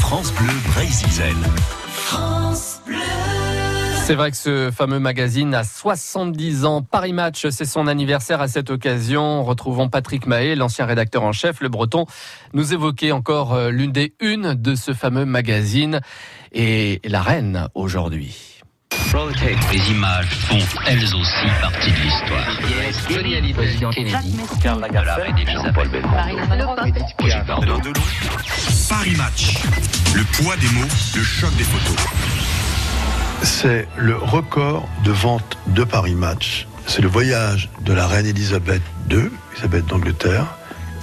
France Bleu Brésil. France Bleu. C'est vrai que ce fameux magazine a 70 ans. Paris Match, c'est son anniversaire à cette occasion. Retrouvons Patrick Mahé, l'ancien rédacteur en chef, le breton, nous évoquer encore euh, l'une des unes de ce fameux magazine et la reine aujourd'hui. Les images font elles aussi partie de l'histoire. Johnny Hallyday, Kennedy, Paris Match. Le poids des mots, le choc des photos. C'est le record de vente de Paris Match. C'est le voyage de la reine Elisabeth II, Elisabeth d'Angleterre,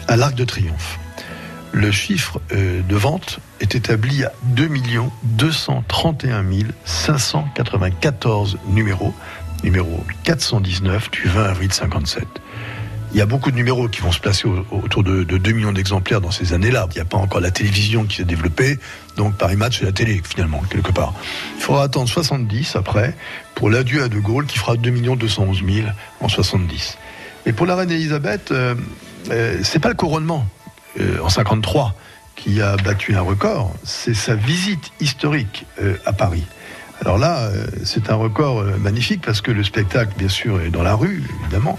à l'Arc de Triomphe. Le chiffre euh, de vente est établi à 2 231 594 numéros, numéro 419 du 20 avril 57. Il y a beaucoup de numéros qui vont se placer au- autour de, de 2 millions d'exemplaires dans ces années-là. Il n'y a pas encore la télévision qui s'est développée, donc Paris Match c'est la télé finalement, quelque part. Il faudra attendre 70 après pour l'adieu à De Gaulle qui fera 2 211 000 en 70. Et pour la reine Elisabeth, euh, euh, c'est pas le couronnement euh, en 53 qui a battu un record, c'est sa visite historique euh, à Paris. Alors là, euh, c'est un record euh, magnifique parce que le spectacle, bien sûr, est dans la rue, évidemment.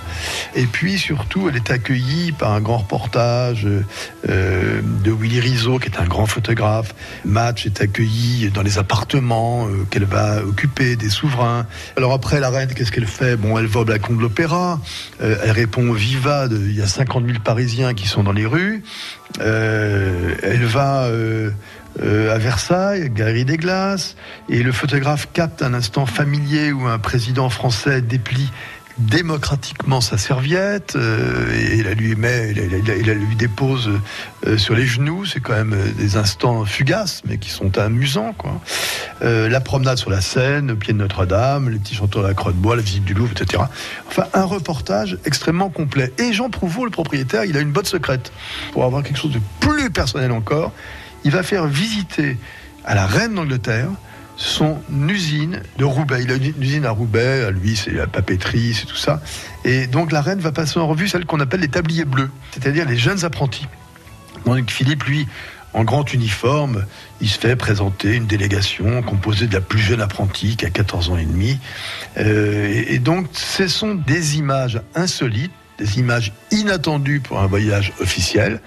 Et puis surtout, elle est accueillie par un grand reportage euh, de Willy Rizzo, qui est un grand photographe. Match est accueilli dans les appartements qu'elle va occuper des souverains. Alors après, la reine, qu'est-ce qu'elle fait? Bon, elle va au balcon de l'opéra. elle répond Viva. Il y a 50 000 Parisiens qui sont dans les rues. Elle va euh, à Versailles, Galerie des Glaces, et le photographe capte un instant familier où un président français déplie démocratiquement sa serviette euh, et la lui met, il, la lui dépose euh, sur les genoux. C'est quand même euh, des instants fugaces, mais qui sont amusants. Quoi. La promenade sur la Seine, au pied de Notre-Dame, les petits chanteurs de la Croix de Bois, la visite du Louvre, etc. Enfin, un reportage extrêmement complet. Et Jean Prouveau, le propriétaire, il a une botte secrète pour avoir quelque chose de plus personnel encore. Il va faire visiter à la reine d'Angleterre son usine de Roubaix. Il a une usine à Roubaix, à lui c'est la papeterie, c'est tout ça. Et donc la reine va passer en revue celle qu'on appelle les tabliers bleus, c'est-à-dire les jeunes apprentis. Donc Philippe, lui, en grand uniforme, il se fait présenter une délégation composée de la plus jeune apprentie qui a 14 ans et demi. Euh, et, donc ce sont des images insolites, des images inattendues pour un voyage officiel.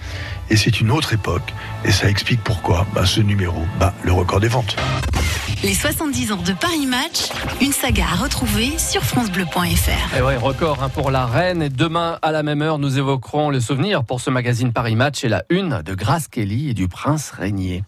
Et c'est une autre époque. Et ça explique pourquoi bah, ce numéro, bah, le record des ventes. Les 70 ans de Paris Match, une saga à retrouver sur francebleu.fr. Et ouais, record hein, pour la reine. Et demain, à la même heure, nous évoquerons le souvenir pour ce magazine Paris Match et la une de Grace Kelly et du prince Régnier.